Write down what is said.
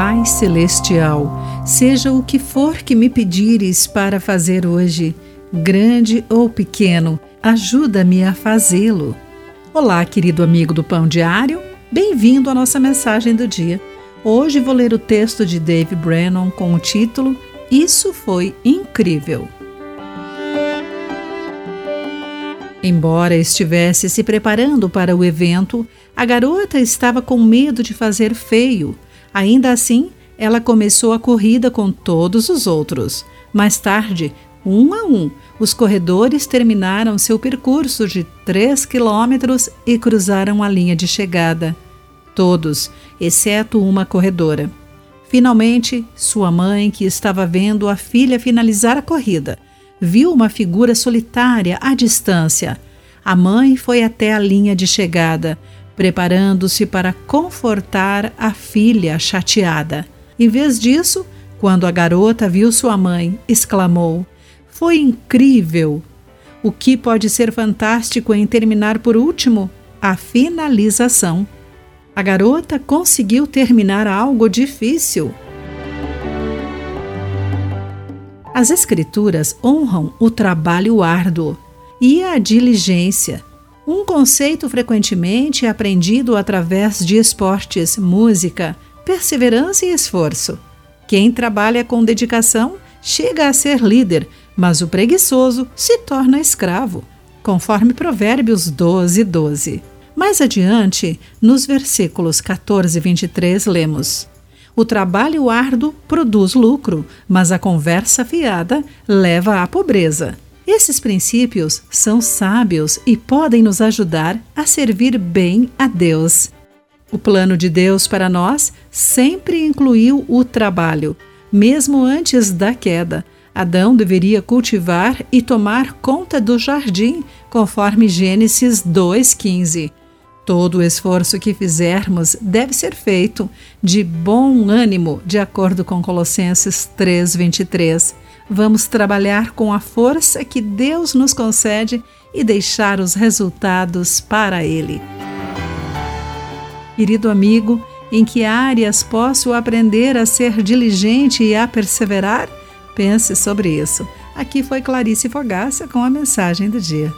Pai Celestial, seja o que for que me pedires para fazer hoje, grande ou pequeno, ajuda-me a fazê-lo. Olá, querido amigo do Pão Diário, bem-vindo à nossa mensagem do dia. Hoje vou ler o texto de Dave Brennan com o título Isso foi incrível. Embora estivesse se preparando para o evento, a garota estava com medo de fazer feio. Ainda assim, ela começou a corrida com todos os outros. Mais tarde, um a um, os corredores terminaram seu percurso de 3 quilômetros e cruzaram a linha de chegada. Todos, exceto uma corredora. Finalmente, sua mãe, que estava vendo a filha finalizar a corrida, viu uma figura solitária à distância. A mãe foi até a linha de chegada, preparando-se para confortar a filha chateada. Em vez disso, quando a garota viu sua mãe, exclamou: Foi incrível! O que pode ser fantástico em terminar por último? A finalização. A garota conseguiu terminar algo difícil. As Escrituras honram o trabalho árduo e a diligência, um conceito frequentemente aprendido através de esportes, música, perseverança e esforço. Quem trabalha com dedicação chega a ser líder, mas o preguiçoso se torna escravo, conforme Provérbios 12, 12. Mais adiante, nos versículos 14 e 23, lemos. O trabalho árduo produz lucro, mas a conversa fiada leva à pobreza. Esses princípios são sábios e podem nos ajudar a servir bem a Deus. O plano de Deus para nós sempre incluiu o trabalho. Mesmo antes da queda, Adão deveria cultivar e tomar conta do jardim, conforme Gênesis 2,15. Todo o esforço que fizermos deve ser feito de bom ânimo, de acordo com Colossenses 3:23. Vamos trabalhar com a força que Deus nos concede e deixar os resultados para ele. Querido amigo, em que áreas posso aprender a ser diligente e a perseverar? Pense sobre isso. Aqui foi Clarice Fogaça com a mensagem do dia.